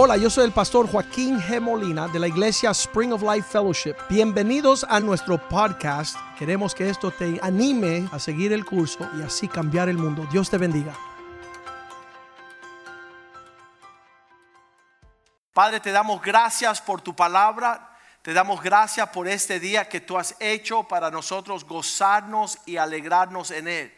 Hola, yo soy el pastor Joaquín G. Molina de la iglesia Spring of Life Fellowship. Bienvenidos a nuestro podcast. Queremos que esto te anime a seguir el curso y así cambiar el mundo. Dios te bendiga. Padre, te damos gracias por tu palabra. Te damos gracias por este día que tú has hecho para nosotros gozarnos y alegrarnos en él.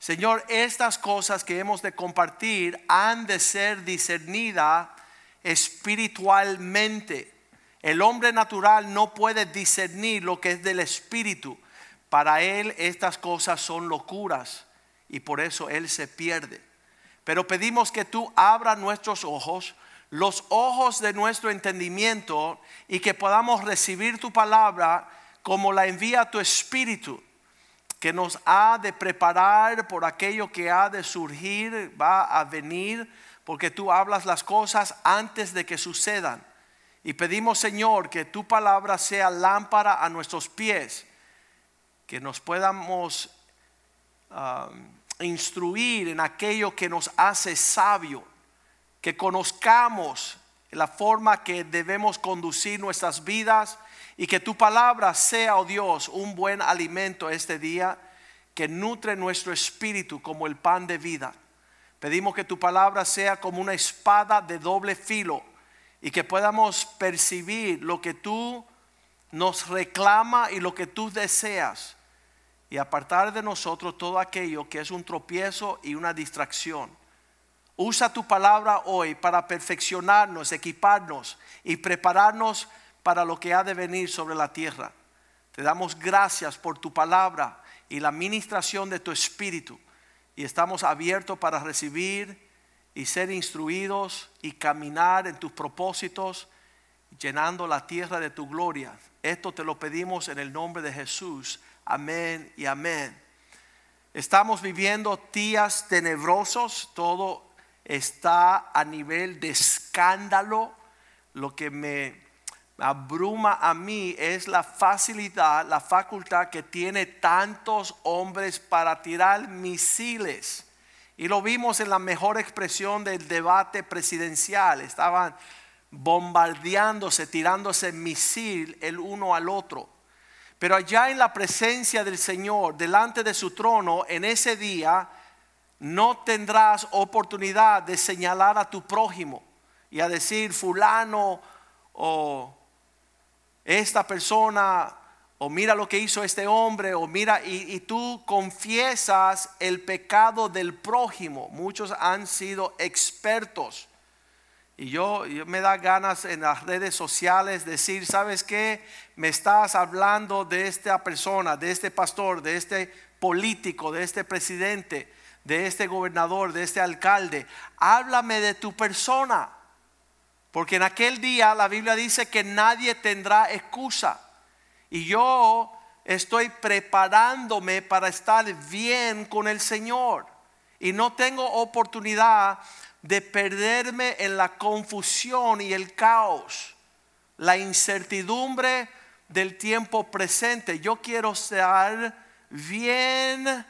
Señor, estas cosas que hemos de compartir han de ser discernidas espiritualmente. El hombre natural no puede discernir lo que es del espíritu. Para él estas cosas son locuras y por eso él se pierde. Pero pedimos que tú abras nuestros ojos, los ojos de nuestro entendimiento y que podamos recibir tu palabra como la envía tu espíritu que nos ha de preparar por aquello que ha de surgir, va a venir, porque tú hablas las cosas antes de que sucedan. Y pedimos, Señor, que tu palabra sea lámpara a nuestros pies, que nos podamos um, instruir en aquello que nos hace sabio, que conozcamos la forma que debemos conducir nuestras vidas y que tu palabra sea, oh Dios, un buen alimento este día que nutre nuestro espíritu como el pan de vida. Pedimos que tu palabra sea como una espada de doble filo y que podamos percibir lo que tú nos reclama y lo que tú deseas y apartar de nosotros todo aquello que es un tropiezo y una distracción. Usa tu palabra hoy para perfeccionarnos, equiparnos y prepararnos para lo que ha de venir sobre la tierra. Te damos gracias por tu palabra y la ministración de tu espíritu y estamos abiertos para recibir y ser instruidos y caminar en tus propósitos, llenando la tierra de tu gloria. Esto te lo pedimos en el nombre de Jesús. Amén y amén. Estamos viviendo días tenebrosos, todo está a nivel de escándalo, lo que me abruma a mí es la facilidad, la facultad que tiene tantos hombres para tirar misiles. Y lo vimos en la mejor expresión del debate presidencial. Estaban bombardeándose, tirándose misil el uno al otro. Pero allá en la presencia del Señor, delante de su trono, en ese día, no tendrás oportunidad de señalar a tu prójimo y a decir fulano o esta persona, o mira lo que hizo este hombre, o mira, y, tú confiesas el pecado del prójimo. Muchos han sido expertos. Y yo, me da ganas en las redes sociales decir, ¿sabes qué? Me estás hablando de esta persona, de este pastor, de este político, de este presidente, de este gobernador, de este alcalde. Háblame de tu persona. Porque en aquel día la Biblia dice que nadie tendrá excusa. Y yo estoy preparándome para estar bien con el Señor. Y no tengo oportunidad de perderme en la confusión y el caos, la incertidumbre del tiempo presente. Yo quiero estar bien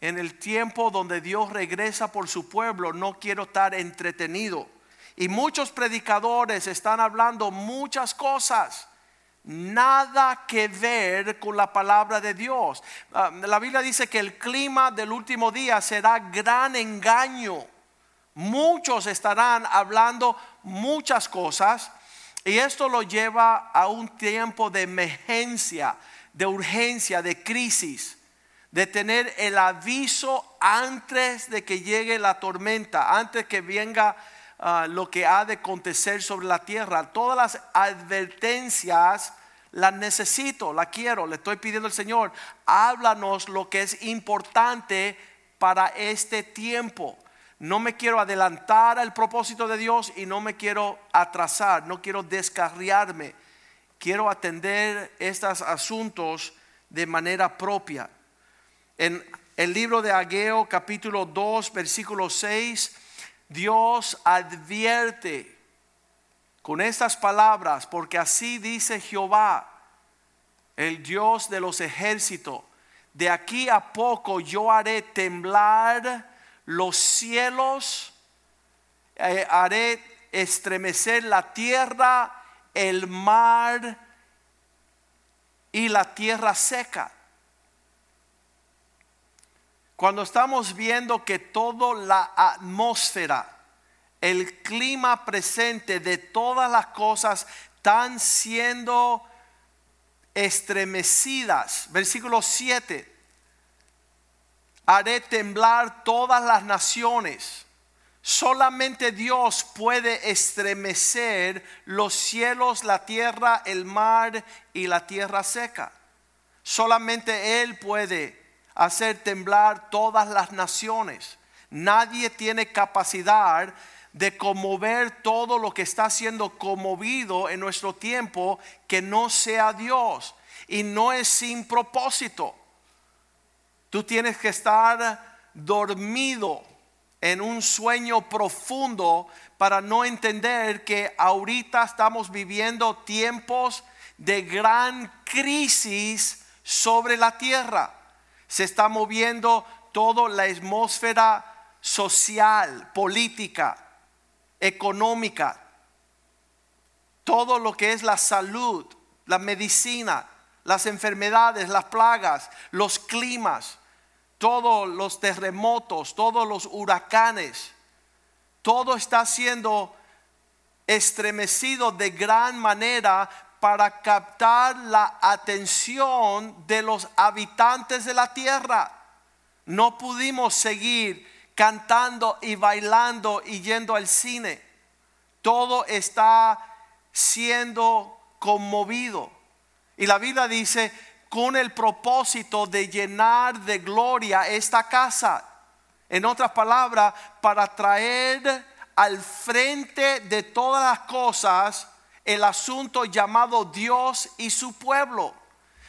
en el tiempo donde Dios regresa por su pueblo. No quiero estar entretenido. Y muchos predicadores están hablando muchas cosas. Nada que ver con la palabra de Dios. Ah, la Biblia dice que el clima del último día será gran engaño. Muchos estarán hablando muchas cosas y esto lo lleva a un tiempo de emergencia, de urgencia, de crisis, de tener el aviso antes de que llegue la tormenta, antes que venga Ah, lo que ha de acontecer sobre la tierra. Todas las advertencias las necesito, la quiero, le estoy pidiendo al Señor, háblanos lo que es importante para este tiempo. No me quiero adelantar al propósito de Dios y no me quiero atrasar, no quiero descarriarme. Quiero atender estos asuntos de manera propia. En el libro de Ageo capítulo 2 versículo 6 Dios advierte con estas palabras, porque así dice Jehová, el Dios de los ejércitos, de aquí a poco yo haré temblar los cielos, eh, haré estremecer la tierra, el mar y la tierra seca. Cuando estamos viendo que toda la atmósfera, el clima presente de todas las cosas están siendo estremecidas. Versículo 7. Haré temblar todas las naciones. Solamente Dios puede estremecer los cielos, la tierra, el mar y la tierra seca. Solamente Él puede hacer temblar todas las naciones. Nadie tiene capacidad de conmover todo lo que está siendo conmovido en nuestro tiempo que no sea Dios. Y no es sin propósito. Tú tienes que estar dormido en un sueño profundo para no entender que ahorita estamos viviendo tiempos de gran crisis sobre la tierra se está moviendo toda la atmósfera social, política, económica, todo lo que es la salud, la medicina, las enfermedades, las plagas, los climas, todos los terremotos, todos los huracanes, todo está siendo estremecido de gran manera para captar la atención de los habitantes de la tierra. No pudimos seguir cantando y bailando y yendo al cine. Todo está siendo conmovido. Y la Biblia dice, con el propósito de llenar de gloria esta casa. En otras palabras, para traer al frente de todas las cosas el asunto llamado Dios y su pueblo.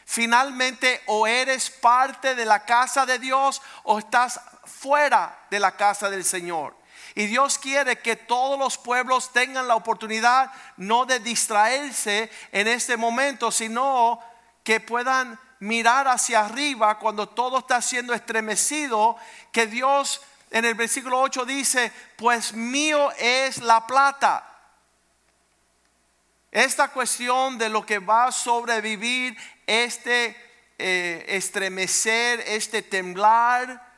Finalmente, o eres parte de la casa de Dios o estás fuera de la casa del Señor. Y Dios quiere que todos los pueblos tengan la oportunidad no de distraerse en este momento, sino que puedan mirar hacia arriba cuando todo está siendo estremecido, que Dios en el versículo 8 dice, pues mío es la plata esta cuestión de lo que va a sobrevivir este eh, estremecer, este temblar,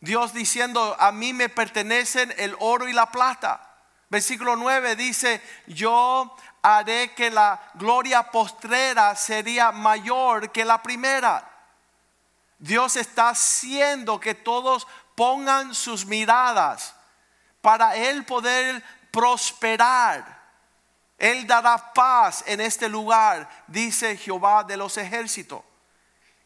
Dios diciendo, a mí me pertenecen el oro y la plata. Versículo 9 dice, yo haré que la gloria postrera sería mayor que la primera. Dios está haciendo que todos pongan sus miradas para Él poder prosperar él dará paz en este lugar, dice Jehová de los ejércitos.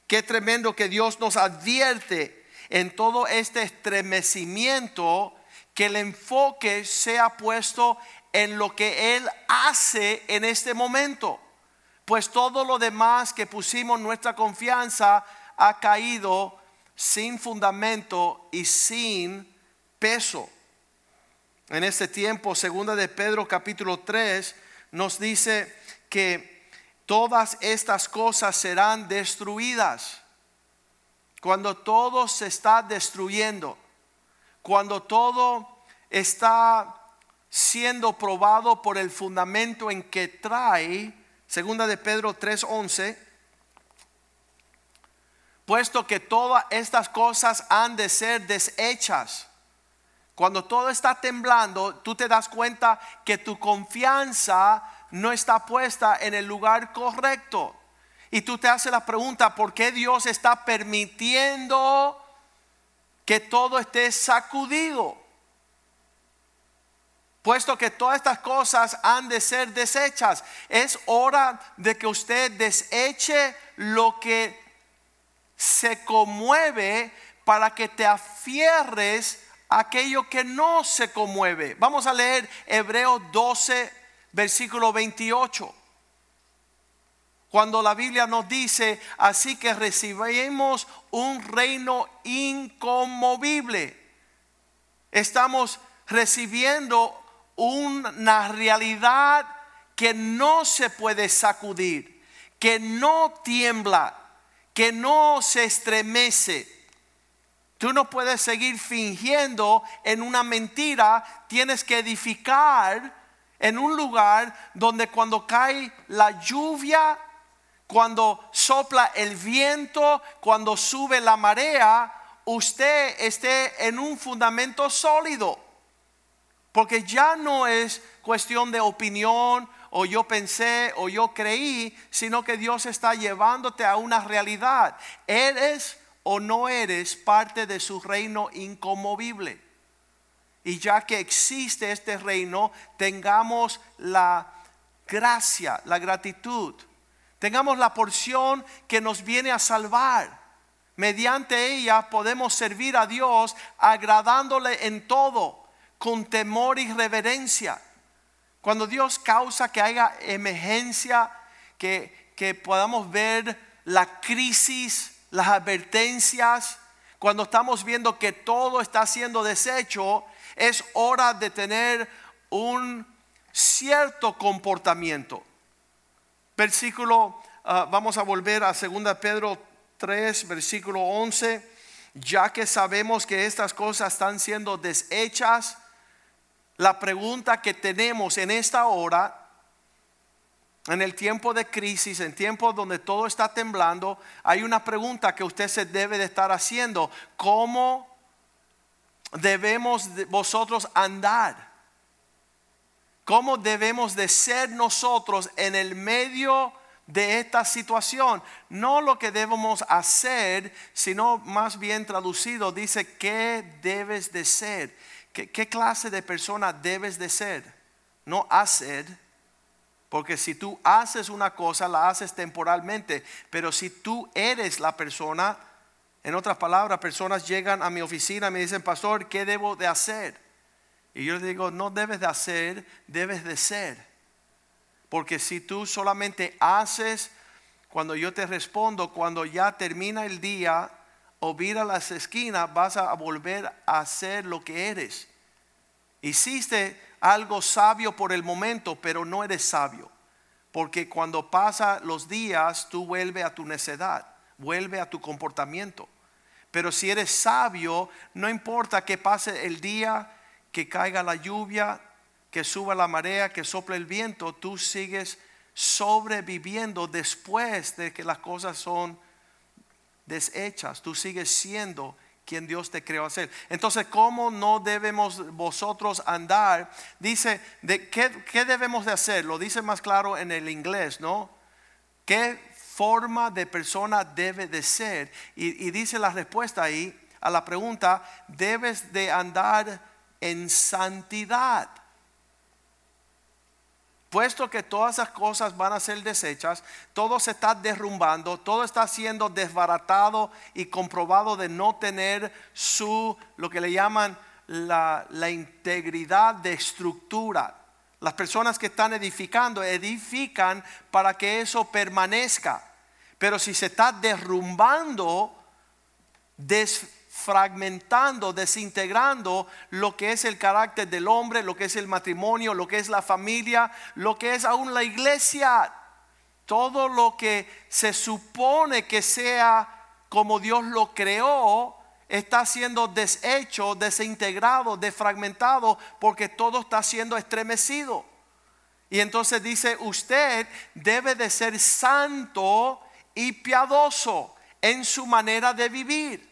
Qué tremendo que Dios nos advierte en todo este estremecimiento que el enfoque sea puesto en lo que Él hace en este momento. Pues todo lo demás que pusimos nuestra confianza ha caído sin fundamento y sin peso. En este tiempo, segunda de Pedro capítulo 3, nos dice que todas estas cosas serán destruidas. Cuando todo se está destruyendo, cuando todo está siendo probado por el fundamento en que trae, segunda de Pedro 3:11, puesto que todas estas cosas han de ser deshechas. Cuando todo está temblando, tú te das cuenta que tu confianza no está puesta en el lugar correcto. Y tú te haces la pregunta, ¿por qué Dios está permitiendo que todo esté sacudido? Puesto que todas estas cosas han de ser desechas, es hora de que usted deseche lo que se conmueve para que te afierres aquello que no se conmueve. Vamos a leer Hebreos 12, versículo 28. Cuando la Biblia nos dice, así que recibimos un reino inconmovible. Estamos recibiendo una realidad que no se puede sacudir, que no tiembla, que no se estremece Tú no puedes seguir fingiendo en una mentira. Tienes que edificar en un lugar donde cuando cae la lluvia, cuando sopla el viento, cuando sube la marea, usted esté en un fundamento sólido. Porque ya no es cuestión de opinión o yo pensé o yo creí, sino que Dios está llevándote a una realidad. Eres o no eres parte de su reino inconmovible. Y ya que existe este reino, tengamos la gracia, la gratitud. Tengamos la porción que nos viene a salvar. Mediante ella podemos servir a Dios agradándole en todo, con temor y reverencia. Cuando Dios causa que haya emergencia, que, que podamos ver la crisis, las advertencias, cuando estamos viendo que todo está siendo deshecho, es hora de tener un cierto comportamiento. Versículo, ah, vamos a volver a 2 Pedro 3, versículo 11. Ya que sabemos que estas cosas están siendo deshechas, la pregunta que tenemos en esta hora en el tiempo de crisis, en tiempos donde todo está temblando, hay una pregunta que usted se debe de estar haciendo. ¿Cómo debemos vosotros andar? ¿Cómo debemos de ser nosotros en el medio de esta situación? No lo que debemos hacer, sino más bien traducido, dice, ¿qué debes de ser? ¿Qué, clase de persona debes de ser? No hacer porque si tú haces una cosa, la haces temporalmente. Pero si tú eres la persona, en otras palabras, personas llegan a mi oficina y me dicen, pastor, ¿qué debo de hacer? Y yo les digo, no debes de hacer, debes de ser. Porque si tú solamente haces, cuando yo te respondo, cuando ya termina el día o vira las esquinas, vas a volver a hacer lo que eres. Hiciste algo sabio por el momento, pero no eres sabio. Porque cuando pasa los días, tú vuelves a tu necedad, vuelve a tu comportamiento. Pero si eres sabio, no importa que pase el día, que caiga la lluvia, que suba la marea, que sople el viento, tú sigues sobreviviendo después de que las cosas son deshechas. Tú sigues siendo quien Dios te creó a ser. Entonces, ¿cómo no debemos vosotros andar? Dice, de, ¿qué, ¿qué, debemos de hacer? Lo dice más claro en el inglés, ¿no? ¿Qué forma de persona debe de ser? Y dice la respuesta ahí a la pregunta, debes de andar en santidad. Puesto que todas esas cosas van a ser desechas, todo se está derrumbando, todo está siendo desbaratado y comprobado de no tener su, lo que le llaman la, integridad de estructura. Las personas que están edificando, edifican para que eso permanezca. Pero si se está derrumbando, fragmentando, desintegrando lo que es el carácter del hombre, lo que es el matrimonio, lo que es la familia, lo que es aún la iglesia. Todo lo que se supone que sea como Dios lo creó, está siendo deshecho, desintegrado, desfragmentado, porque todo está siendo estremecido. Y entonces dice, usted debe de ser santo y piadoso en su manera de vivir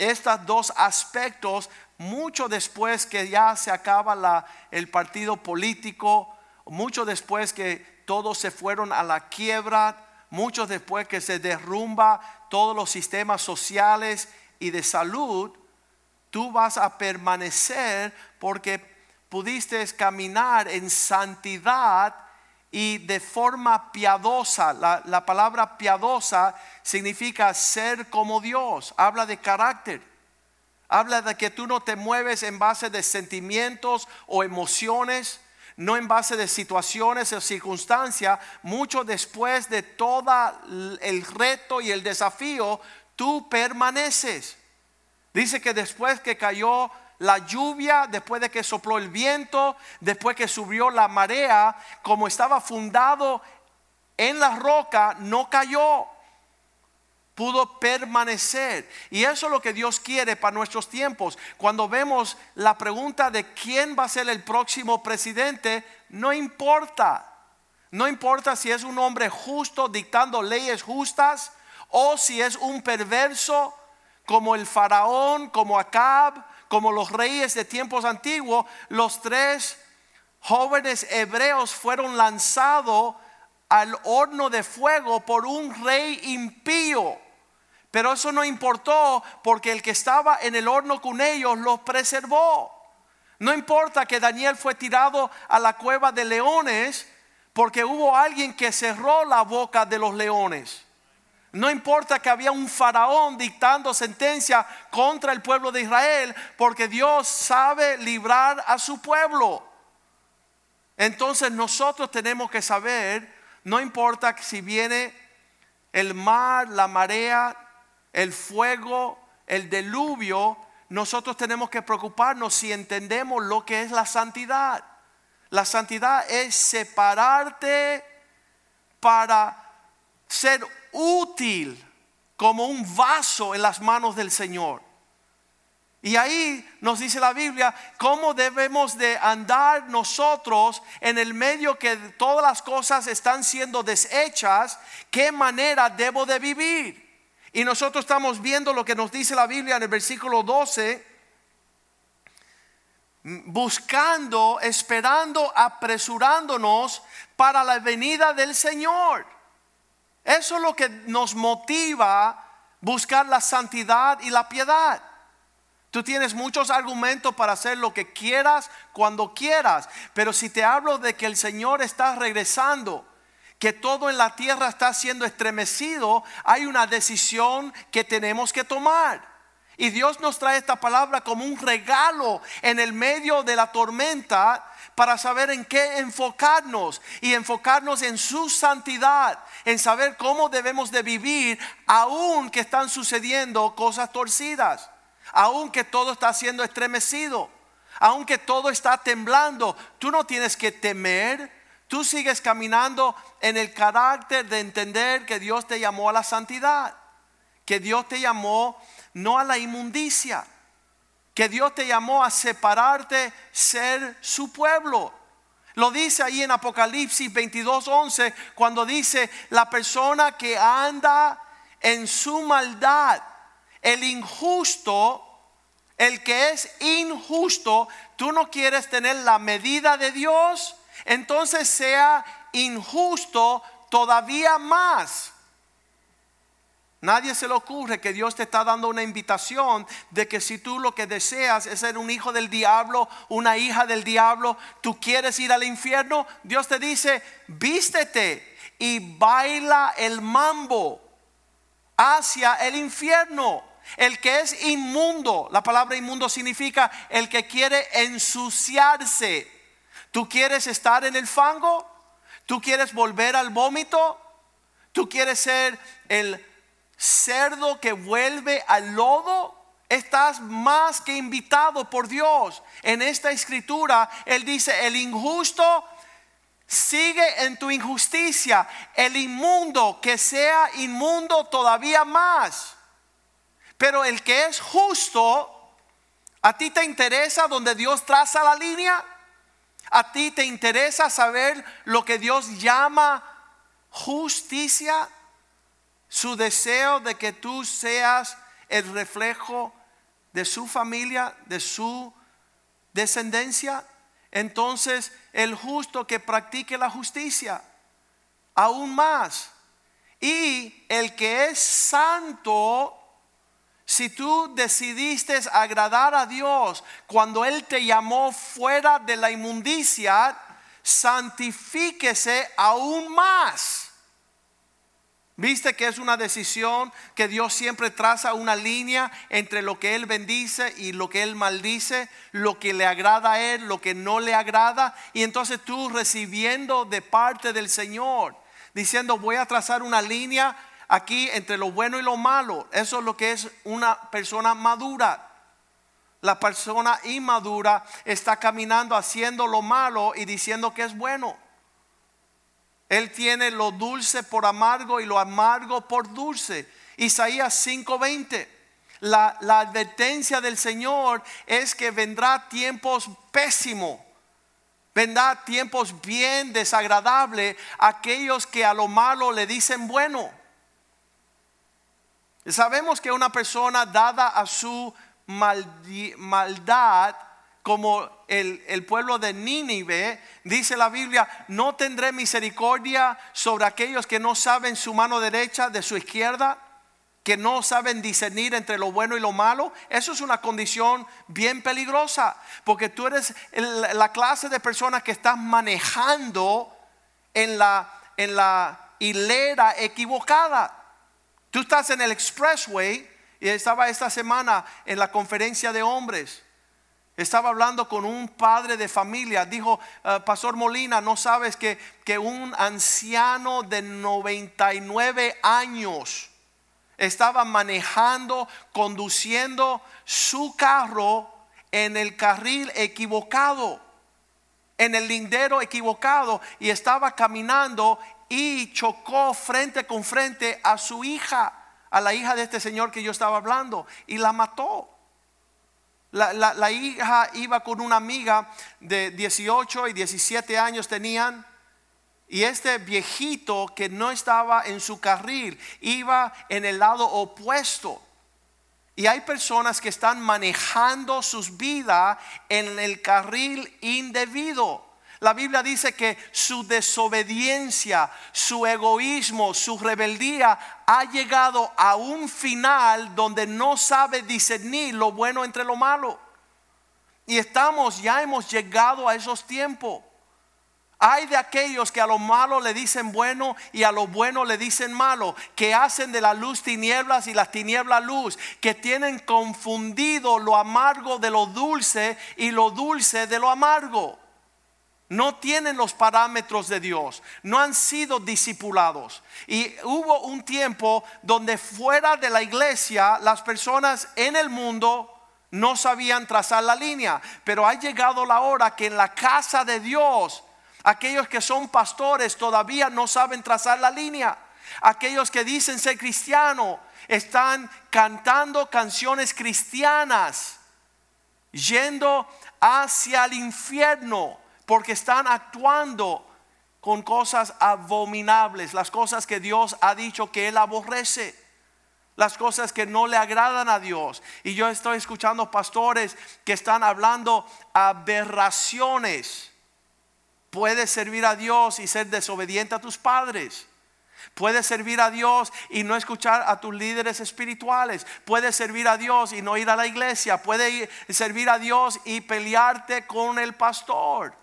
estos dos aspectos mucho después que ya se acaba el partido político, mucho después que todos se fueron a la quiebra, mucho después que se derrumba todos los sistemas sociales y de salud, tú vas a permanecer porque pudiste caminar en santidad y de forma piadosa. La, la, palabra piadosa significa ser como Dios, habla de carácter. Habla de que tú no te mueves en base de sentimientos o emociones, no en base de situaciones o circunstancias. Mucho después de todo el reto y el desafío, tú permaneces. Dice que después que cayó la lluvia, después de que sopló el viento, después que subió la marea, como estaba fundado en la roca, no cayó. Pudo permanecer. Y eso es lo que Dios quiere para nuestros tiempos. Cuando vemos la pregunta de quién va a ser el próximo presidente, no importa. No importa si es un hombre justo dictando leyes justas o si es un perverso como el faraón, como Acab, como los reyes de tiempos antiguos, los tres jóvenes hebreos fueron lanzados al horno de fuego por un rey impío. Pero eso no importó porque el que estaba en el horno con ellos los preservó. No importa que Daniel fue tirado a la cueva de leones porque hubo alguien que cerró la boca de los leones. No importa que había un faraón dictando sentencia contra el pueblo de Israel porque Dios sabe librar a su pueblo. Entonces nosotros tenemos que saber, no importa si viene el mar, la marea, el fuego, el diluvio, nosotros tenemos que preocuparnos si entendemos lo que es la santidad. La santidad es separarte para ser útil como un vaso en las manos del Señor. Y ahí nos dice la Biblia cómo debemos de andar nosotros en el medio que todas las cosas están siendo deshechas, qué manera debo de vivir. Y nosotros estamos viendo lo que nos dice la Biblia en el versículo 12, buscando, esperando, apresurándonos para la venida del Señor. Eso es lo que nos motiva buscar la santidad y la piedad. Tú tienes muchos argumentos para hacer lo que quieras cuando quieras, pero si te hablo de que el Señor está regresando, que todo en la tierra está siendo estremecido, hay una decisión que tenemos que tomar. Y Dios nos trae esta palabra como un regalo en el medio de la tormenta para saber en qué enfocarnos y enfocarnos en su santidad, en saber cómo debemos de vivir aun que están sucediendo cosas torcidas aunque todo está siendo estremecido, aunque todo está temblando, tú no tienes que temer, tú sigues caminando en el carácter de entender que Dios te llamó a la santidad, que Dios te llamó no a la inmundicia, que Dios te llamó a separarte, ser su pueblo. Lo dice ahí en Apocalipsis 22:11 cuando dice la persona que anda en su maldad el injusto, el que es injusto, tú no quieres tener la medida de Dios, entonces sea injusto todavía más. Nadie se le ocurre que Dios te está dando una invitación de que si tú lo que deseas es ser un hijo del diablo, una hija del diablo, tú quieres ir al infierno, Dios te dice, vístete y baila el mambo hacia el infierno. El que es inmundo, la palabra inmundo significa el que quiere ensuciarse. ¿Tú quieres estar en el fango? ¿Tú quieres volver al vómito? ¿Tú quieres ser el cerdo que vuelve al lodo? Estás más que invitado por Dios. En esta escritura, Él dice, el injusto sigue en tu injusticia. El inmundo que sea inmundo todavía más. Pero el que es justo, ¿a ti te interesa donde Dios traza la línea? ¿A ti te interesa saber lo que Dios llama justicia? Su deseo de que tú seas el reflejo de su familia, de su descendencia. Entonces el justo que practique la justicia, aún más. Y el que es santo, si tú decidiste agradar a Dios cuando Él te llamó fuera de la inmundicia, santifíquese aún más. Viste que es una decisión que Dios siempre traza una línea entre lo que Él bendice y lo que Él maldice, lo que le agrada a Él, lo que no le agrada. Y entonces tú recibiendo de parte del Señor, diciendo voy a trazar una línea aquí entre lo bueno y lo malo. Eso es lo que es una persona madura. La persona inmadura está caminando haciendo lo malo y diciendo que es bueno. Él tiene lo dulce por amargo y lo amargo por dulce. Isaías 5:20. La, la advertencia del Señor es que vendrá tiempos pésimos. Vendrá tiempos bien desagradables aquellos que a lo malo le dicen bueno. Sabemos que una persona dada a su maldad, como el, pueblo de Nínive, dice la Biblia, no tendré misericordia sobre aquellos que no saben su mano derecha de su izquierda, que no saben discernir entre lo bueno y lo malo. Eso es una condición bien peligrosa, porque tú eres la clase de personas que estás manejando en la, en la hilera equivocada. Tú estás en el expressway y estaba esta semana en la conferencia de hombres. Estaba hablando con un padre de familia. Dijo, eh, Pastor Molina, no sabes que, que un anciano de 99 años estaba manejando, conduciendo su carro en el carril equivocado, en el lindero equivocado, y estaba caminando y chocó frente con frente a su hija, a la hija de este señor que yo estaba hablando, y la mató. La, hija iba con una amiga de 18 y 17 años tenían, y este viejito que no estaba en su carril iba en el lado opuesto. Y hay personas que están manejando sus vidas en el carril indebido. La Biblia dice que su desobediencia, su egoísmo, su rebeldía ha llegado a un final donde no sabe discernir lo bueno entre lo malo. Y estamos, ya hemos llegado a esos tiempos. Hay de aquellos que a lo malo le dicen bueno y a lo bueno le dicen malo, que hacen de la luz tinieblas y las tinieblas luz, que tienen confundido lo amargo de lo dulce y lo dulce de lo amargo no tienen los parámetros de Dios, no han sido discipulados. Y hubo un tiempo donde fuera de la iglesia las personas en el mundo no sabían trazar la línea, pero ha llegado la hora que en la casa de Dios aquellos que son pastores todavía no saben trazar la línea. Aquellos que dicen ser cristiano están cantando canciones cristianas, yendo hacia el infierno porque están actuando con cosas abominables, las cosas que Dios ha dicho que Él aborrece, las cosas que no le agradan a Dios. Y yo estoy escuchando pastores que están hablando aberraciones. Puedes servir a Dios y ser desobediente a tus padres. Puedes servir a Dios y no escuchar a tus líderes espirituales. Puedes servir a Dios y no ir a la iglesia. Puedes servir a Dios y pelearte con el pastor.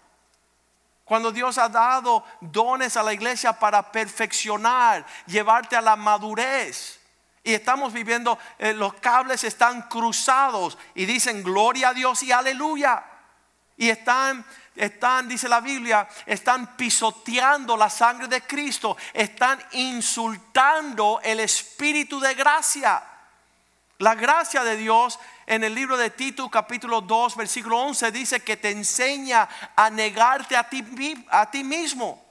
Cuando Dios ha dado dones a la iglesia para perfeccionar, llevarte a la madurez. Y estamos viviendo, eh, los cables están cruzados y dicen gloria a Dios y aleluya. Y están, están, dice la Biblia, están pisoteando la sangre de Cristo, están insultando el espíritu de gracia. La gracia de Dios en el libro de Tito capítulo 2 versículo 11 dice que te enseña a negarte a ti, a ti mismo.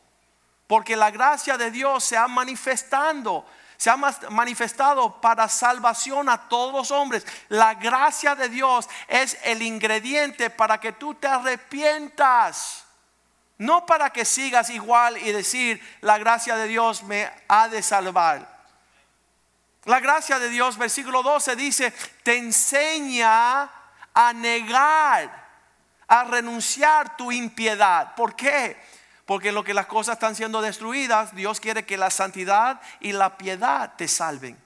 Porque la gracia de Dios se ha manifestando, se ha manifestado para salvación a todos los hombres. La gracia de Dios es el ingrediente para que tú te arrepientas. No para que sigas igual y decir, la gracia de Dios me ha de salvar. La gracia de Dios, versículo 12 dice, te enseña a negar, a renunciar tu impiedad. ¿Por qué? Porque lo que las cosas están siendo destruidas, Dios quiere que la santidad y la piedad te salven.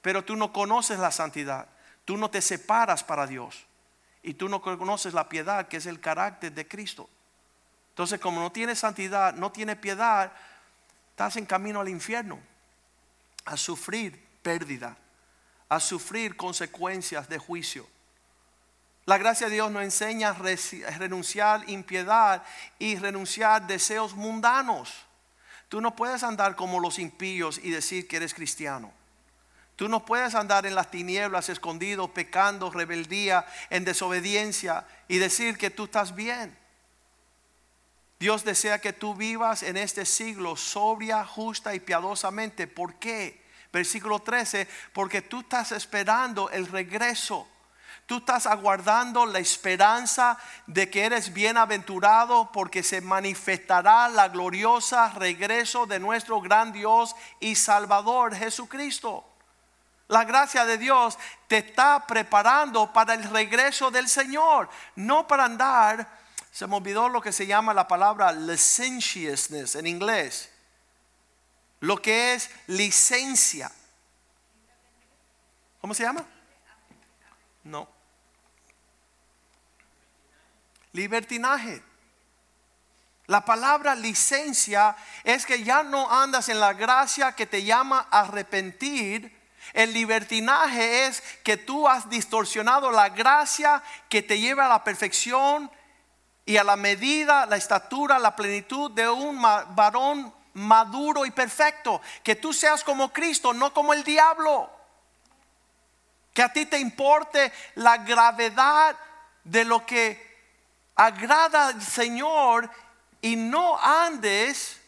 Pero tú no conoces la santidad, tú no te separas para Dios. Y tú no conoces la piedad, que es el carácter de Cristo. Entonces, como no tienes santidad, no tienes piedad, estás en camino al infierno, a sufrir pérdida, a sufrir consecuencias de juicio. La gracia de Dios nos enseña a renunciar impiedad y renunciar deseos mundanos. Tú no puedes andar como los impíos y decir que eres cristiano. Tú no puedes andar en las tinieblas escondido, pecando, rebeldía, en desobediencia y decir que tú estás bien. Dios desea que tú vivas en este siglo sobria, justa y piadosamente. ¿Por qué? Versículo 13, porque tú estás esperando el regreso. Tú estás aguardando la esperanza de que eres bienaventurado porque se manifestará la gloriosa regreso de nuestro gran Dios y Salvador Jesucristo. La gracia de Dios te está preparando para el regreso del Señor, no para andar, se me olvidó lo que se llama la palabra licentiousness en inglés, lo que es licencia. ¿Cómo se llama? No. Libertinaje. La palabra licencia es que ya no andas en la gracia que te llama a arrepentir. El libertinaje es que tú has distorsionado la gracia que te lleva a la perfección y a la medida, la estatura, la plenitud de un varón maduro y perfecto. Que tú seas como Cristo, no como el diablo. Que a ti te importe la gravedad de lo que agrada al Señor y no andes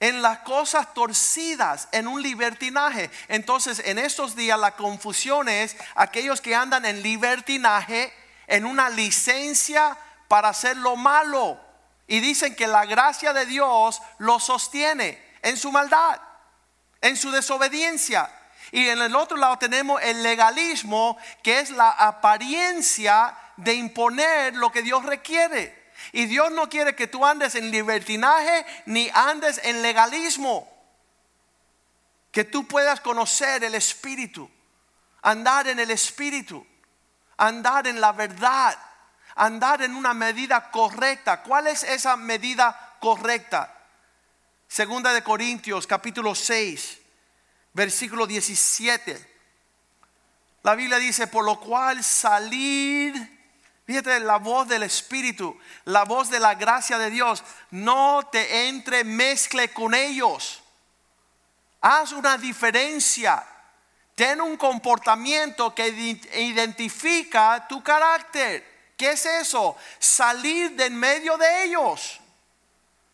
en las cosas torcidas, en un libertinaje. Entonces, en estos días la confusión es aquellos que andan en libertinaje, en una licencia para hacer lo malo. Y dicen que la gracia de Dios lo sostiene en su maldad, en su desobediencia. Y en el otro lado tenemos el legalismo, que es la apariencia de imponer lo que Dios requiere. Y Dios no quiere que tú andes en libertinaje ni andes en legalismo. Que tú puedas conocer el Espíritu, andar en el Espíritu, andar en la verdad, andar en una medida correcta. ¿Cuál es esa medida correcta? Segunda de Corintios capítulo 6, versículo 17. La Biblia dice, por lo cual salir Fíjate la voz del Espíritu, la voz de la gracia de Dios. No te entre mezcle con ellos. Haz una diferencia. Ten un comportamiento que identifica tu carácter. ¿Qué es eso? Salir de en medio de ellos.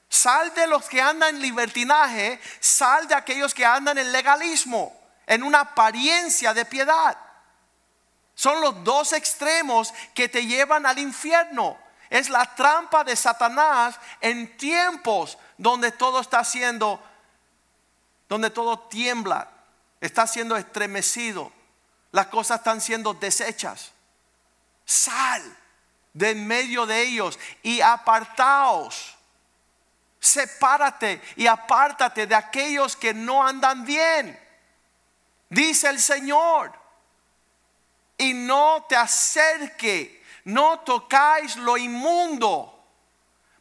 Sal de los que andan en libertinaje, sal de aquellos que andan en legalismo, en una apariencia de piedad. Son los dos extremos que te llevan al infierno. Es la trampa de Satanás en tiempos donde todo está siendo, donde todo tiembla, está siendo estremecido, las cosas están siendo deshechas. Sal de en medio de ellos y apartaos. Sepárate y apártate de aquellos que no andan bien. Dice el Señor y no te acerque, no tocáis lo inmundo.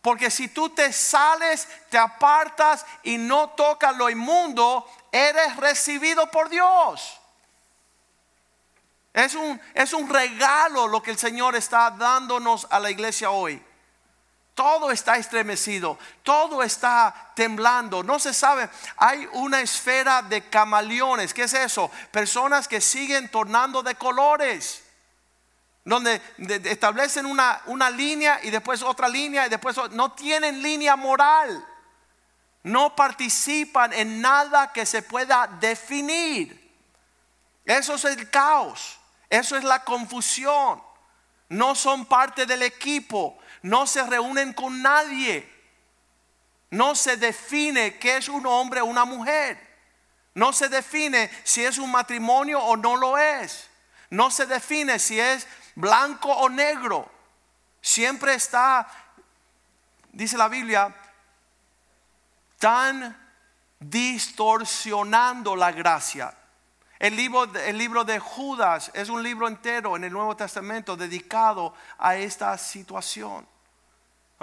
Porque si tú te sales, te apartas y no tocas lo inmundo, eres recibido por Dios. Es un, es un regalo lo que el Señor está dándonos a la iglesia hoy. Todo está estremecido, todo está temblando. No se sabe, hay una esfera de camaleones. ¿Qué es eso? Personas que siguen tornando de colores. Donde establecen una, una línea y después otra línea y después no tienen línea moral. No participan en nada que se pueda definir. Eso es el caos. Eso es la confusión. No son parte del equipo no se reúnen con nadie. No se define qué es un hombre o una mujer. No se define si es un matrimonio o no lo es. No se define si es blanco o negro. Siempre está, dice la Biblia, tan distorsionando la gracia. El libro, el libro de Judas es un libro entero en el Nuevo Testamento dedicado a esta situación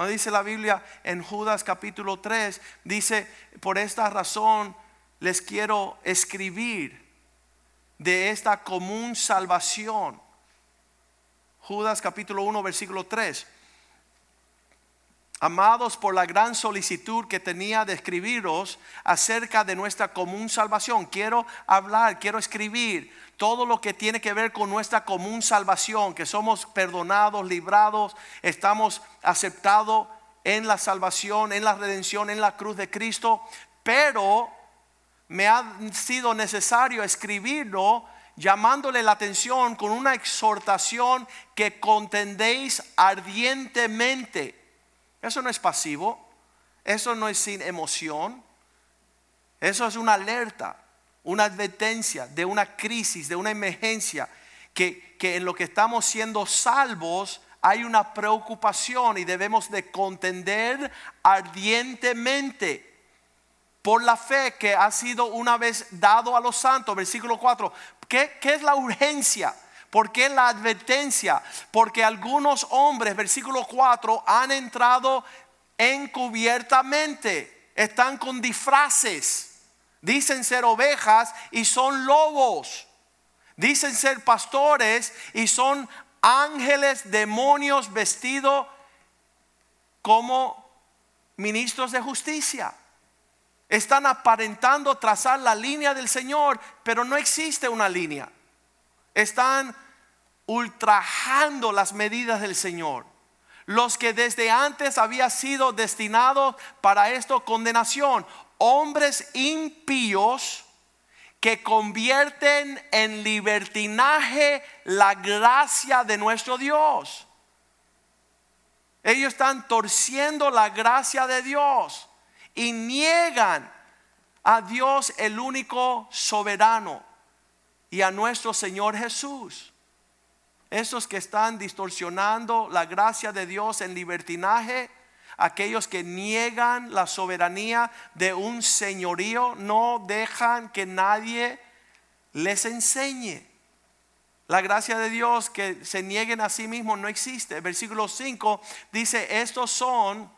dice la Biblia en Judas capítulo 3, dice, por esta razón les quiero escribir de esta común salvación. Judas capítulo 1 versículo 3. Amados por la gran solicitud que tenía de escribiros acerca de nuestra común salvación. Quiero hablar, quiero escribir todo lo que tiene que ver con nuestra común salvación, que somos perdonados, librados, estamos aceptados en la salvación, en la redención, en la cruz de Cristo, pero me ha sido necesario escribirlo llamándole la atención con una exhortación que contendéis ardientemente. Eso no es pasivo, eso no es sin emoción, eso es una alerta, una advertencia de una crisis, de una emergencia, que, que en lo que estamos siendo salvos hay una preocupación y debemos de contender ardientemente por la fe que ha sido una vez dado a los santos. Versículo 4. ¿Qué, qué es la urgencia? ¿Por qué la advertencia? Porque algunos hombres, versículo 4, han entrado encubiertamente. Están con disfraces. Dicen ser ovejas y son lobos. Dicen ser pastores y son ángeles, demonios vestidos como ministros de justicia. Están aparentando trazar la línea del Señor, pero no existe una línea. Están ultrajando las medidas del Señor. Los que desde antes había sido destinados para esto condenación, hombres impíos que convierten en libertinaje la gracia de nuestro Dios. Ellos están torciendo la gracia de Dios y niegan a Dios el único soberano y a nuestro Señor Jesús. Esos que están distorsionando la gracia de Dios en libertinaje, aquellos que niegan la soberanía de un señorío, no dejan que nadie les enseñe. La gracia de Dios que se nieguen a sí mismos no existe. Versículo 5 dice, estos son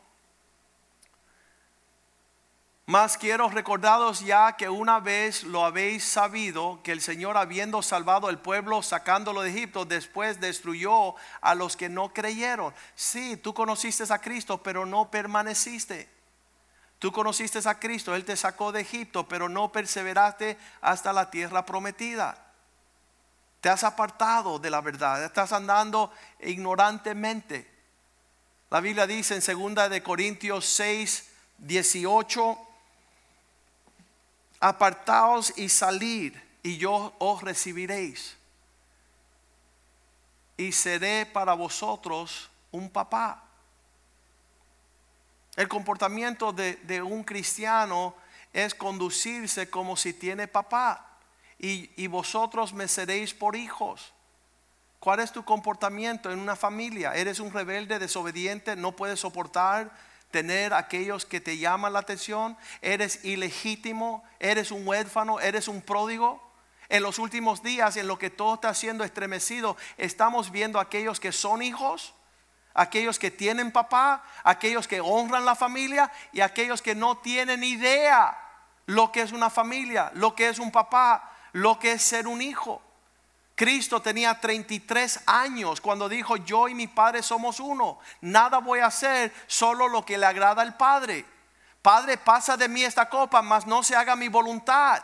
mas quiero recordaros ya que una vez lo habéis sabido, que el Señor habiendo salvado el pueblo, sacándolo de Egipto, después destruyó a los que no creyeron. Sí, tú conociste a Cristo, pero no permaneciste. Tú conociste a Cristo, Él te sacó de Egipto, pero no perseveraste hasta la tierra prometida. Te has apartado de la verdad, estás andando ignorantemente. La Biblia dice en 2 de Corintios 6, 18 apartaos y salir y yo os recibiréis. Y seré para vosotros un papá. El comportamiento de, un cristiano es conducirse como si tiene papá. Y vosotros me seréis por hijos. ¿Cuál es tu comportamiento en una familia? ¿Eres un rebelde, desobediente, no puedes soportar tener aquellos que te llaman la atención, eres ilegítimo, eres un huérfano, eres un pródigo. En los últimos días, en lo que todo está siendo estremecido, estamos viendo aquellos que son hijos, aquellos que tienen papá, aquellos que honran la familia y aquellos que no tienen idea lo que es una familia, lo que es un papá, lo que es ser un hijo. Cristo tenía 33 años cuando dijo, yo y mi Padre somos uno. Nada voy a hacer, solo lo que le agrada al Padre. Padre, pasa de mí esta copa, mas no se haga mi voluntad.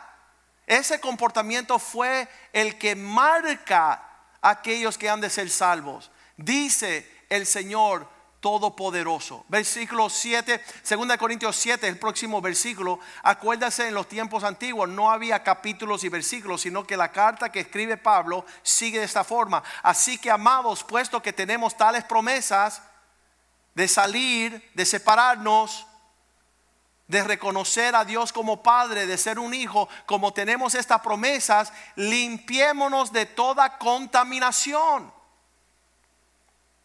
Ese comportamiento fue el que marca a aquellos que han de ser salvos. Dice el Señor, todopoderoso. Versículo 7, 2 Corintios 7, el próximo versículo. Acuérdase en los tiempos antiguos no había capítulos y versículos, sino que la carta que escribe Pablo sigue de esta forma. Así que amados, puesto que tenemos tales promesas de salir, de separarnos, de reconocer a Dios como Padre, de ser un hijo, como tenemos estas promesas, limpiémonos de toda contaminación.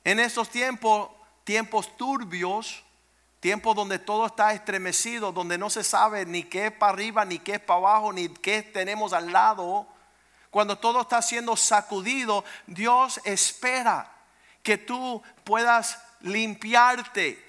En estos tiempos tiempos turbios, tiempos donde todo está estremecido, donde no se sabe ni qué es para arriba, ni qué es para abajo, ni qué tenemos al lado. Cuando todo está siendo sacudido, Dios espera que tú puedas limpiarte,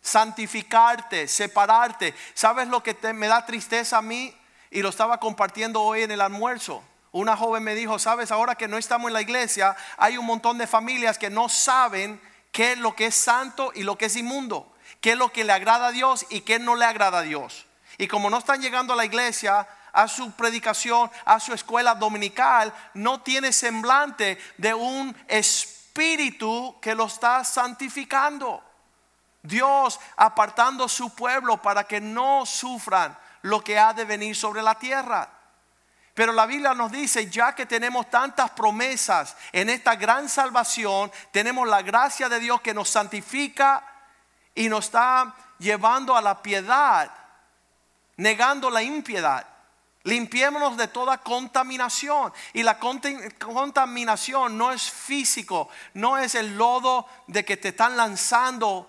santificarte, separarte. ¿Sabes lo que me da tristeza a mí? Y lo estaba compartiendo hoy en el almuerzo. Una joven me dijo, sabes, ahora que no estamos en la iglesia, hay un montón de familias que no saben qué es lo que es santo y lo que es inmundo, qué es lo que le agrada a Dios y qué no le agrada a Dios. Y como no están llegando a la iglesia, a su predicación, a su escuela dominical, no tiene semblante de un espíritu que lo está santificando. Dios apartando su pueblo para que no sufran lo que ha de venir sobre la tierra. Pero la Biblia nos dice, ya que tenemos tantas promesas en esta gran salvación, tenemos la gracia de Dios que nos santifica y nos está llevando a la piedad, negando la impiedad. Limpiémonos de toda contaminación. Y la contaminación no es físico, no es el lodo de que te están lanzando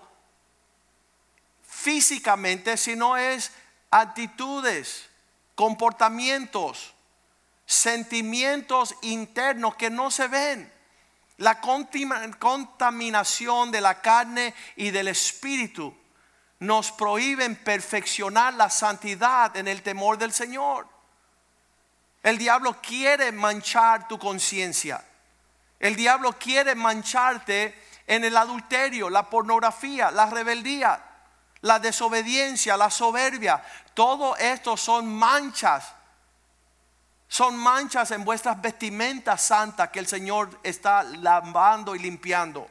físicamente, sino es actitudes, comportamientos, sentimientos internos que no se ven. La contaminación de la carne y del espíritu nos prohíben perfeccionar la santidad en el temor del Señor. El diablo quiere manchar tu conciencia. El diablo quiere mancharte en el adulterio, la pornografía, la rebeldía, la desobediencia, la soberbia. Todo esto son manchas. Son manchas en vuestras vestimentas santas que el Señor está lavando y limpiando.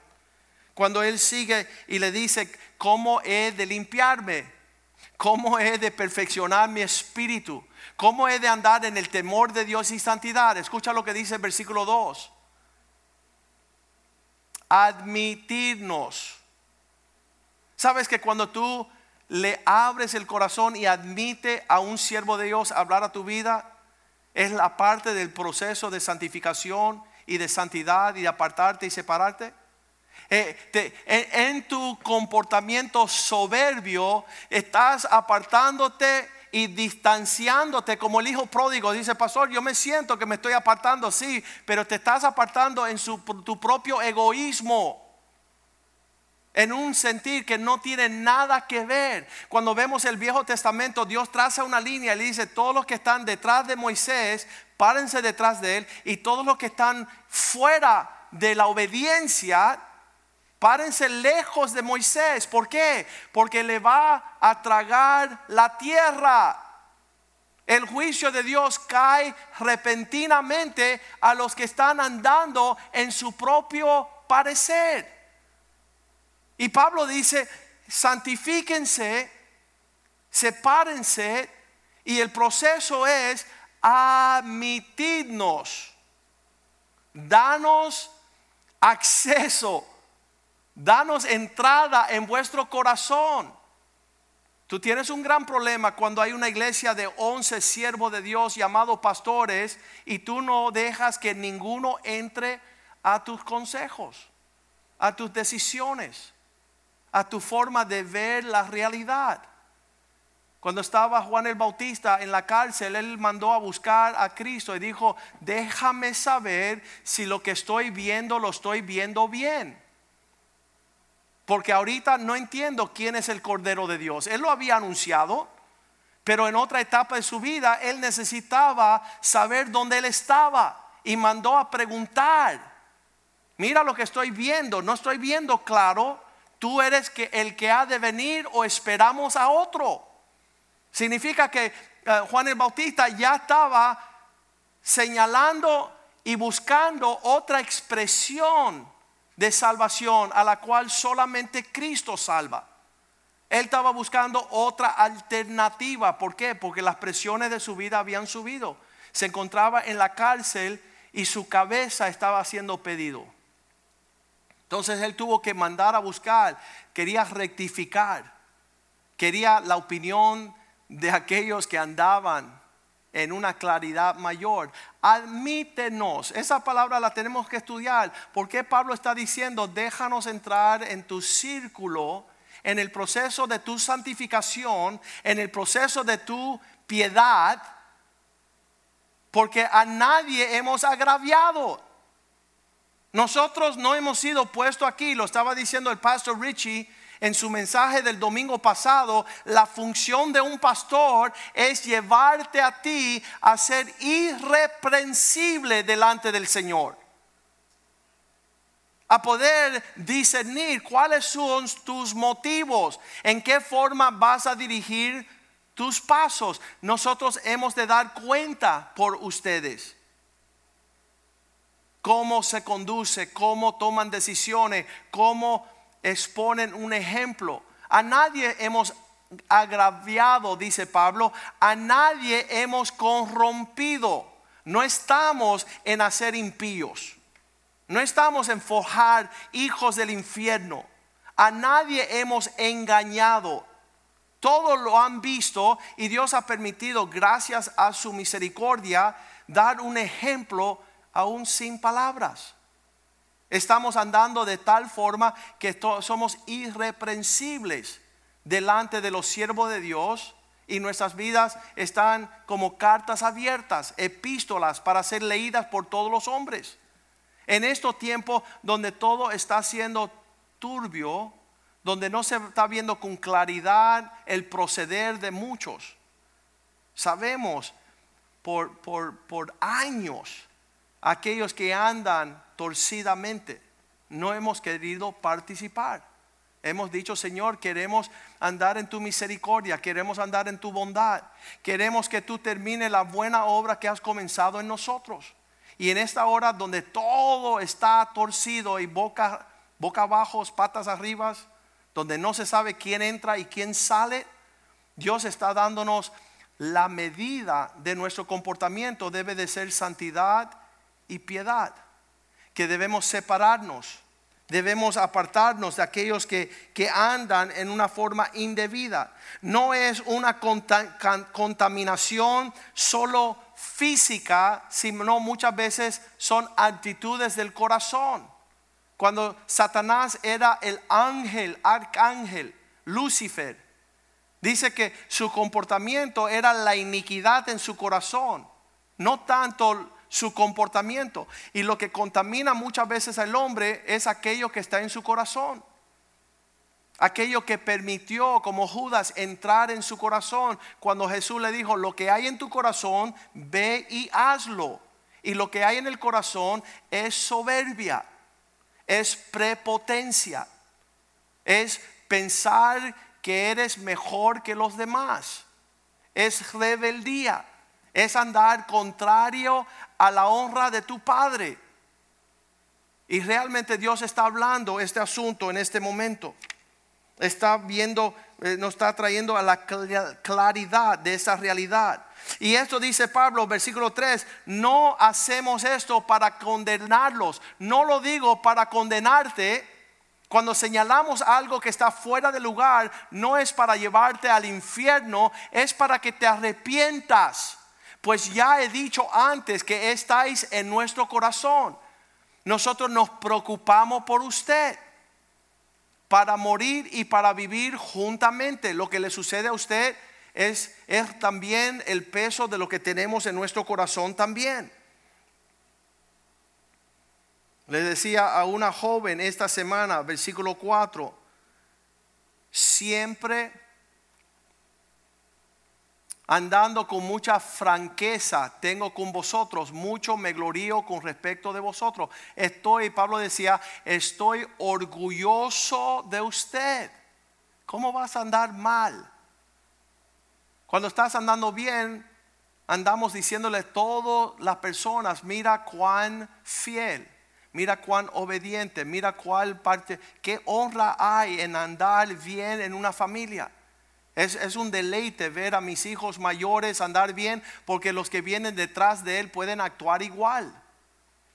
Cuando Él sigue y le dice, ¿cómo he de limpiarme? ¿Cómo he de perfeccionar mi espíritu? ¿Cómo he de andar en el temor de Dios y santidad? Escucha lo que dice el versículo 2. Admitirnos. ¿Sabes que cuando tú le abres el corazón y admite a un siervo de Dios hablar a tu vida, es la parte del proceso de santificación y de santidad y de apartarte y separarte? Eh, en, tu comportamiento soberbio estás apartándote y distanciándote como el hijo pródigo. Dice, pastor, yo me siento que me estoy apartando, sí, pero te estás apartando en tu propio egoísmo. En un sentir que no tiene nada que ver. Cuando vemos el Viejo Testamento, Dios traza una línea y dice, todos los que están detrás de Moisés, párense detrás de él. Y todos los que están fuera de la obediencia, Párense lejos de Moisés. ¿Por qué? Porque le va a tragar la tierra. El juicio de Dios cae repentinamente a los que están andando en su propio parecer. Y Pablo dice, santifíquense, sepárense, y el proceso es admitirnos, danos acceso Danos entrada en vuestro corazón. Tú tienes un gran problema cuando hay una iglesia de 11 siervos de Dios llamados pastores y tú no dejas que ninguno entre a tus consejos, a tus decisiones, a tu forma de ver la realidad. Cuando estaba Juan el Bautista en la cárcel, él mandó a buscar a Cristo y dijo, déjame saber si lo que estoy viendo lo estoy viendo bien. Porque ahorita no entiendo quién es el Cordero de Dios. Él lo había anunciado, pero en otra etapa de su vida él necesitaba saber dónde él estaba y mandó a preguntar. Mira lo que estoy viendo, no estoy viendo claro. Tú eres el que ha de venir o esperamos a otro. Significa que eh, Juan el Bautista ya estaba señalando y buscando otra expresión de salvación a la cual solamente Cristo salva. Él estaba buscando otra alternativa. ¿Por qué? Porque las presiones de su vida habían subido. Se encontraba en la cárcel y su cabeza estaba siendo pedido. Entonces él tuvo que mandar a buscar, quería rectificar, quería la opinión de aquellos que andaban en una claridad mayor. Admítenos, esa palabra la tenemos que estudiar. porque Pablo está diciendo, déjanos entrar en tu círculo, en el proceso de tu santificación, en el proceso de tu piedad? Porque a nadie hemos agraviado. Nosotros no hemos sido puestos aquí, lo estaba diciendo el pastor Richie en su mensaje del domingo pasado, la función de un pastor es llevarte a ti a ser irreprensible delante del Señor. A poder discernir cuáles son tus motivos, en qué forma vas a dirigir tus pasos. Nosotros hemos de dar cuenta por ustedes cómo se conduce, cómo toman decisiones, cómo exponen un ejemplo. A nadie hemos agraviado, dice Pablo, a nadie hemos corrompido. No estamos en hacer impíos. No estamos en forjar hijos del infierno. A nadie hemos engañado. Todos lo han visto y Dios ha permitido, gracias a su misericordia, dar un ejemplo aún sin palabras. Estamos andando de tal forma que somos irreprensibles delante de los siervos de Dios y nuestras vidas están como cartas abiertas, epístolas para ser leídas por todos los hombres. En estos tiempos donde todo está siendo turbio, donde no se está viendo con claridad el proceder de muchos, sabemos por, por, por años aquellos que andan torcidamente, no hemos querido participar. Hemos dicho, Señor, queremos andar en tu misericordia, queremos andar en tu bondad, queremos que tú termines la buena obra que has comenzado en nosotros. Y en esta hora donde todo está torcido y boca, boca abajo, patas arriba, donde no se sabe quién entra y quién sale, Dios está dándonos la medida de nuestro comportamiento debe de ser santidad y piedad, que debemos separarnos Debemos apartarnos de aquellos que, que, andan en una forma indebida. No es una contaminación solo física, sino muchas veces son actitudes del corazón. Cuando Satanás era el ángel, arcángel, Lucifer, dice que su comportamiento era la iniquidad en su corazón, no tanto su comportamiento. Y lo que contamina muchas veces al hombre es aquello que está en su corazón. Aquello que permitió como Judas entrar en su corazón cuando Jesús le dijo, lo que hay en tu corazón, ve y hazlo. Y lo que hay en el corazón es soberbia, es prepotencia, es pensar que eres mejor que los demás, es rebeldía es andar contrario a la honra de tu Padre. Y realmente Dios está hablando este asunto en este momento. Está viendo, eh, nos está trayendo a la claridad de esa realidad. Y esto dice Pablo, versículo 3, no hacemos esto para condenarlos. No lo digo para condenarte. Cuando señalamos algo que está fuera de lugar, no es para llevarte al infierno, es para que te arrepientas pues ya he dicho antes que estáis en nuestro corazón. Nosotros nos preocupamos por usted para morir y para vivir juntamente. Lo que le sucede a usted es, es también el peso de lo que tenemos en nuestro corazón también. Le decía a una joven esta semana, versículo 4, siempre andando con mucha franqueza, tengo con vosotros, mucho me glorío con respecto de vosotros. Estoy, Pablo decía, estoy orgulloso de usted. ¿Cómo vas a andar mal? Cuando estás andando bien, andamos diciéndole a todas las personas, mira cuán fiel, mira cuán obediente, mira cuál parte, qué honra hay en andar bien en una familia. Es, un deleite ver a mis hijos mayores andar bien porque los que vienen detrás de él pueden actuar igual.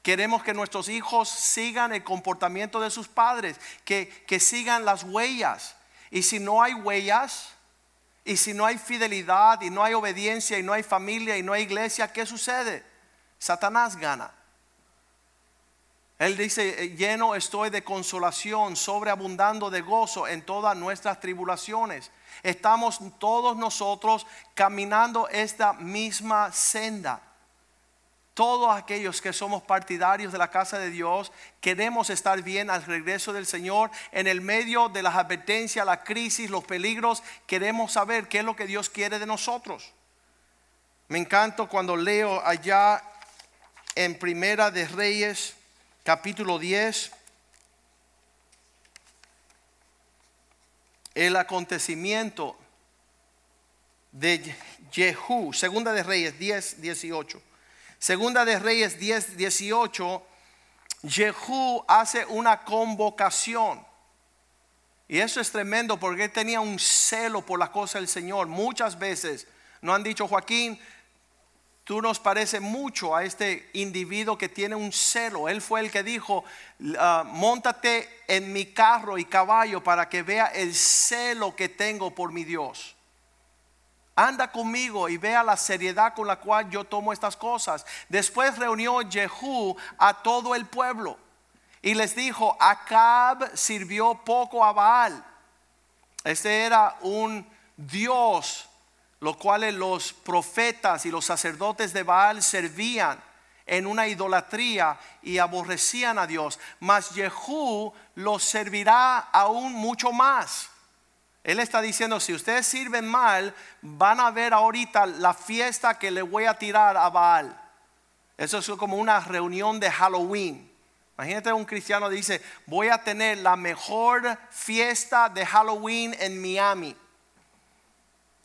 Queremos que nuestros hijos sigan el comportamiento de sus padres, que, que sigan las huellas. Y si no hay huellas, y si no hay fidelidad, y no hay obediencia, y no hay familia, y no hay iglesia, ¿qué sucede? Satanás gana. Él dice, eh, lleno estoy de consolación, sobreabundando de gozo en todas nuestras tribulaciones estamos todos nosotros caminando esta misma senda. Todos aquellos que somos partidarios de la casa de Dios queremos estar bien al regreso del Señor. En el medio de las advertencias, la crisis, los peligros, queremos saber qué es lo que Dios quiere de nosotros. Me encanta cuando leo allá en Primera de Reyes, capítulo 10 el acontecimiento de Jehú, segunda de Reyes 10, 18. Segunda de Reyes 10, 18, Jehú hace una convocación. Y eso es tremendo porque tenía un celo por la cosa del Señor. Muchas veces no han dicho, Joaquín, tú nos parece mucho a este individuo que tiene un celo. Él fue el que dijo, uh, montate en mi carro y caballo para que vea el celo que tengo por mi Dios. Anda conmigo y vea la seriedad con la cual yo tomo estas cosas. Después reunió Jehú a todo el pueblo y les dijo, Acab sirvió poco a Baal. Este era un Dios los cuales los profetas y los sacerdotes de Baal servían en una idolatría y aborrecían a Dios. Mas Jehú los servirá aún mucho más. Él está diciendo, si ustedes sirven mal, van a ver ahorita la fiesta que le voy a tirar a Baal. Eso es como una reunión de Halloween. Imagínate un cristiano dice, voy a tener la mejor fiesta de Halloween en Miami.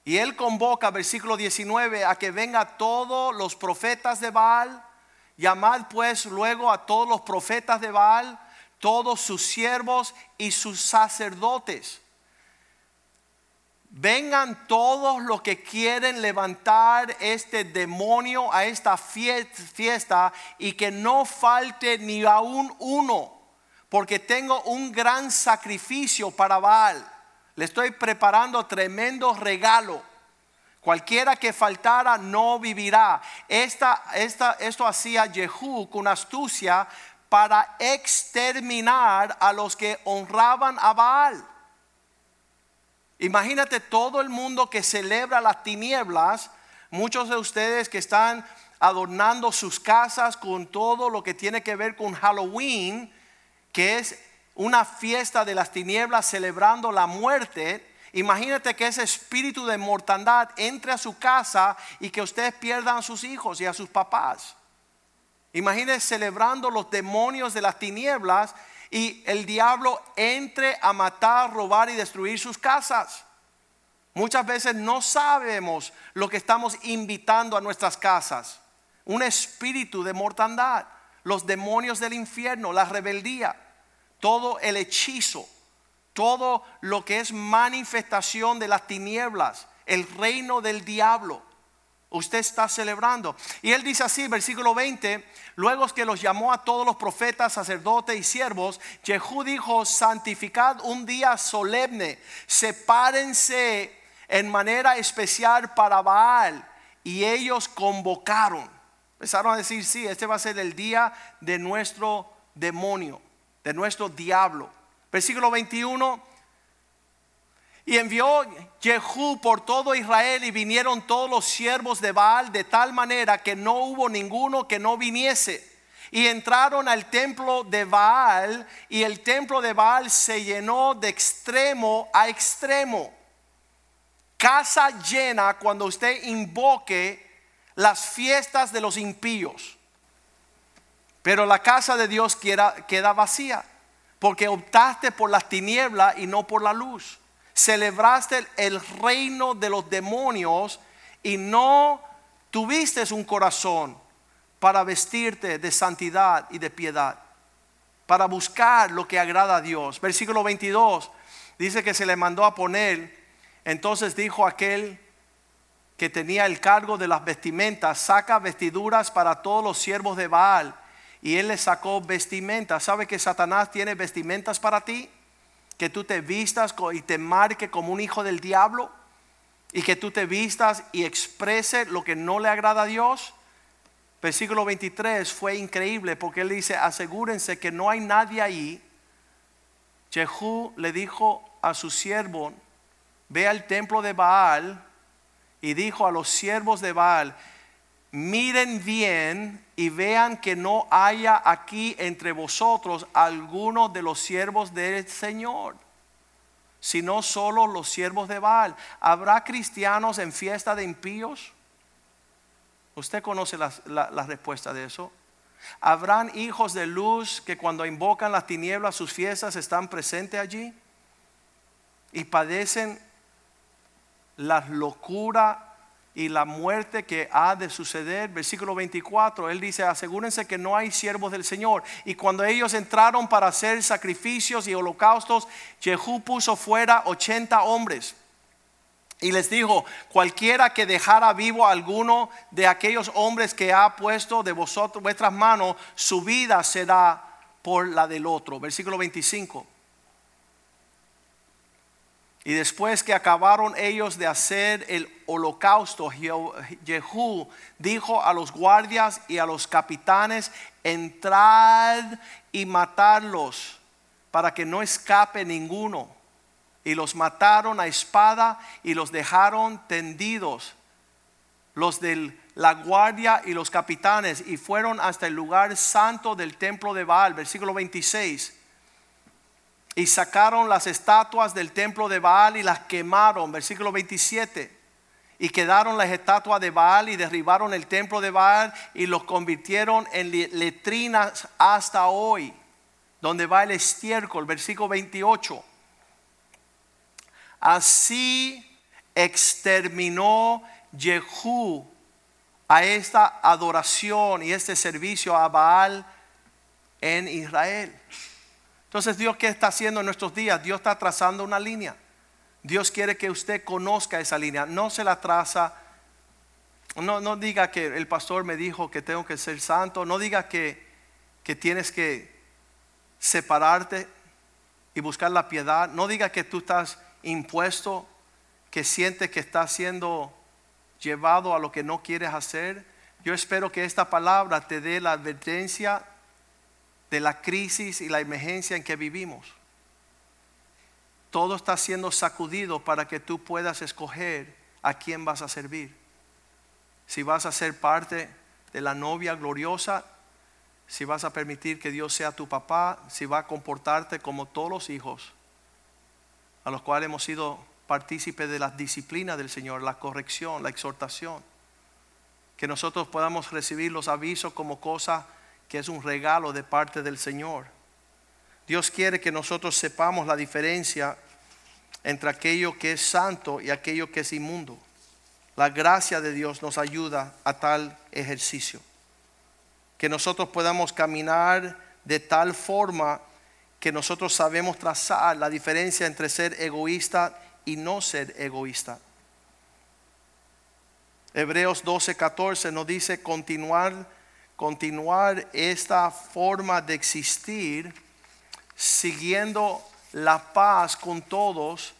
Y él convoca, versículo 19, a que venga todos los profetas de Baal. Llamad pues luego a todos los profetas de Baal, todos sus siervos y sus sacerdotes. Vengan todos los que quieren levantar este demonio a esta fiesta y que no falte ni aún uno, porque tengo un gran sacrificio para Baal le estoy preparando tremendo regalo. Cualquiera que faltara no vivirá. Esta, esta, esto hacía Jehú con astucia para exterminar a los que honraban a Baal. Imagínate todo el mundo que celebra las tinieblas, muchos de ustedes que están adornando sus casas con todo lo que tiene que ver con Halloween, que es una fiesta de las tinieblas celebrando la muerte, imagínate que ese espíritu de mortandad entre a su casa y que ustedes pierdan a sus hijos y a sus papás. Imagínense celebrando los demonios de las tinieblas y el diablo entre a matar, robar y destruir sus casas. Muchas veces no sabemos lo que estamos invitando a nuestras casas. Un espíritu de mortandad, los demonios del infierno, la rebeldía todo el hechizo, todo lo que es manifestación de las tinieblas, el reino del diablo. Usted está celebrando. Y él dice así, versículo 20, luego que los llamó a todos los profetas, sacerdotes y siervos, Jehú dijo, santificad un día solemne, sepárense en manera especial para Baal. Y ellos convocaron. Empezaron a decir, sí, este va a ser el día de nuestro demonio de nuestro diablo. Versículo 21. Y envió Jehú por todo Israel y vinieron todos los siervos de Baal de tal manera que no hubo ninguno que no viniese. Y entraron al templo de Baal y el templo de Baal se llenó de extremo a extremo. Casa llena cuando usted invoque las fiestas de los impíos. Pero la casa de Dios queda, vacía, porque optaste por las tinieblas y no por la luz. Celebraste el reino de los demonios y no tuviste un corazón para vestirte de santidad y de piedad, para buscar lo que agrada a Dios. Versículo 22 dice que se le mandó a poner, entonces dijo aquel que tenía el cargo de las vestimentas, saca vestiduras para todos los siervos de Baal y él le sacó vestimentas. ¿Sabe que Satanás tiene vestimentas para ti? Que tú te vistas y te marque como un hijo del diablo y que tú te vistas y exprese lo que no le agrada a Dios. Versículo 23 fue increíble porque él dice, asegúrense que no hay nadie ahí. Jehú le dijo a su siervo, ve al templo de Baal y dijo a los siervos de Baal, miren bien y vean que no haya aquí entre vosotros alguno de los siervos del Señor, sino solo los siervos de Baal. ¿Habrá cristianos en fiesta de impíos? Usted conoce la, la respuesta de eso. ¿Habrán hijos de luz que cuando invocan las tinieblas sus fiestas están presentes allí? Y padecen la locura y la muerte que ha de suceder. Versículo 24, él dice, asegúrense que no hay siervos del Señor. Y cuando ellos entraron para hacer sacrificios y holocaustos, Jehú puso fuera 80 hombres. Y les dijo, cualquiera que dejara vivo a alguno de aquellos hombres que ha puesto de vosotros vuestras manos, su vida será por la del otro. Versículo 25. Y después que acabaron ellos de hacer el holocausto, Jehú dijo a los guardias y a los capitanes, entrad y matarlos para que no escape ninguno. Y los mataron a espada y los dejaron tendidos, los de la guardia y los capitanes, y fueron hasta el lugar santo del templo de Baal, versículo 26 y sacaron las estatuas del templo de Baal y las quemaron, versículo 27. Y quedaron las estatuas de Baal y derribaron el templo de Baal y los convirtieron en letrinas hasta hoy, donde va el estiércol, versículo 28. Así exterminó Jehú a esta adoración y este servicio a Baal en Israel. Entonces Dios, ¿qué está haciendo en nuestros días? Dios está trazando una línea. Dios quiere que usted conozca esa línea. No se la traza. No, no diga que el pastor me dijo que tengo que ser santo. No diga que, que tienes que separarte y buscar la piedad. No diga que tú estás impuesto, que sientes que estás siendo llevado a lo que no quieres hacer. Yo espero que esta palabra te dé la advertencia de la crisis y la emergencia en que vivimos. Todo está siendo sacudido para que tú puedas escoger a quién vas a servir. Si vas a ser parte de la novia gloriosa, si vas a permitir que Dios sea tu papá, si va a comportarte como todos los hijos, a los cuales hemos sido partícipes de la disciplina del Señor, la corrección, la exhortación. Que nosotros podamos recibir los avisos como cosas que es un regalo de parte del Señor. Dios quiere que nosotros sepamos la diferencia entre aquello que es santo y aquello que es inmundo. La gracia de Dios nos ayuda a tal ejercicio. Que nosotros podamos caminar de tal forma que nosotros sabemos trazar la diferencia entre ser egoísta y no ser egoísta. Hebreos 12, 14 nos dice continuar continuar esta forma de existir siguiendo la paz con todos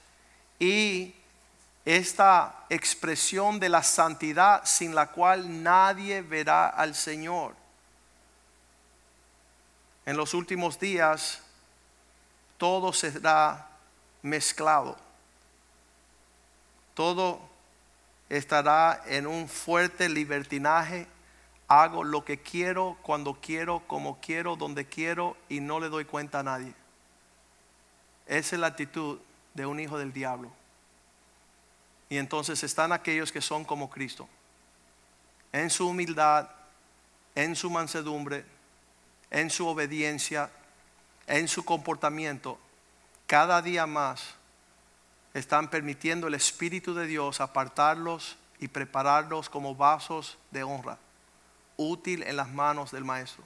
y esta expresión de la santidad sin la cual nadie verá al Señor. En los últimos días todo será mezclado. Todo estará en un fuerte libertinaje hago lo que quiero, cuando quiero, como quiero, donde quiero y no le doy cuenta a nadie. Esa es la actitud de un hijo del diablo. Y entonces están aquellos que son como Cristo, en su humildad, en su mansedumbre, en su obediencia, en su comportamiento, cada día más están permitiendo el Espíritu de Dios apartarlos y prepararlos como vasos de honra útil en las manos del Maestro.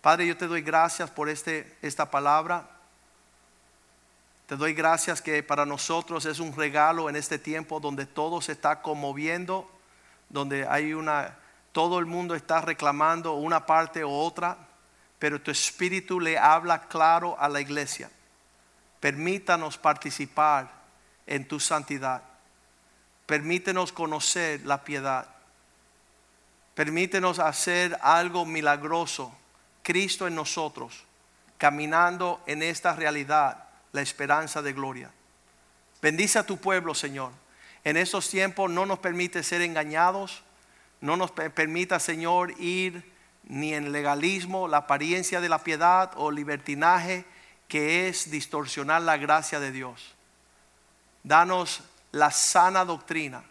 Padre, yo te doy gracias por este, esta palabra. Te doy gracias que para nosotros es un regalo en este tiempo donde todo se está conmoviendo, donde hay una, todo el mundo está reclamando una parte u otra, pero tu espíritu le habla claro a la iglesia. Permítanos participar en tu santidad. Permítenos conocer la piedad. Permítenos hacer algo milagroso, Cristo en nosotros, caminando en esta realidad, la esperanza de gloria. Bendice a tu pueblo, Señor. En estos tiempos no nos permite ser engañados, no nos permita, Señor, ir ni en legalismo, la apariencia de la piedad o libertinaje que es distorsionar la gracia de Dios. Danos la sana doctrina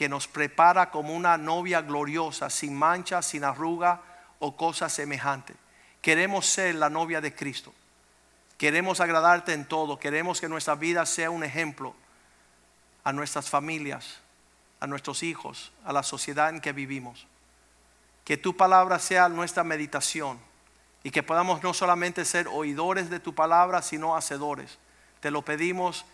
que nos prepara como una novia gloriosa, sin mancha, sin arruga o cosa semejante. Queremos ser la novia de Cristo. Queremos agradarte en todo. Queremos que nuestra vida sea un ejemplo a nuestras familias, a nuestros hijos, a la sociedad en que vivimos. Que tu palabra sea nuestra meditación y que podamos no solamente ser oidores de tu palabra, sino hacedores. Te lo pedimos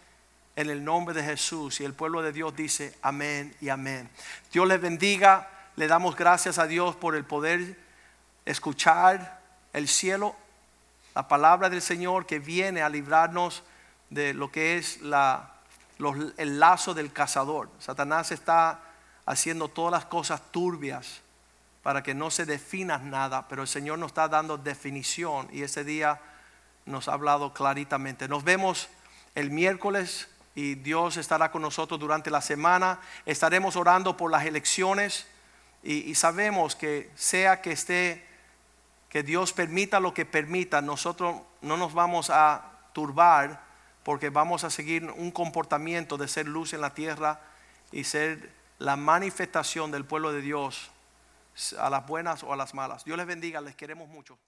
en el nombre de Jesús y el pueblo de Dios dice amén y amén. Dios les bendiga, le damos gracias a Dios por el poder escuchar el cielo, la palabra del Señor que viene a librarnos de lo que es la, el lazo del cazador. Satanás está haciendo todas las cosas turbias para que no se defina nada, pero el Señor nos está dando definición y ese día nos ha hablado claritamente. Nos vemos el miércoles y Dios estará con nosotros durante la semana. Estaremos orando por las elecciones y, sabemos que sea que esté, que Dios permita lo que permita, nosotros no nos vamos a turbar porque vamos a seguir un comportamiento de ser luz en la tierra y ser la manifestación del pueblo de Dios a las buenas o a las malas. Dios les bendiga, les queremos mucho.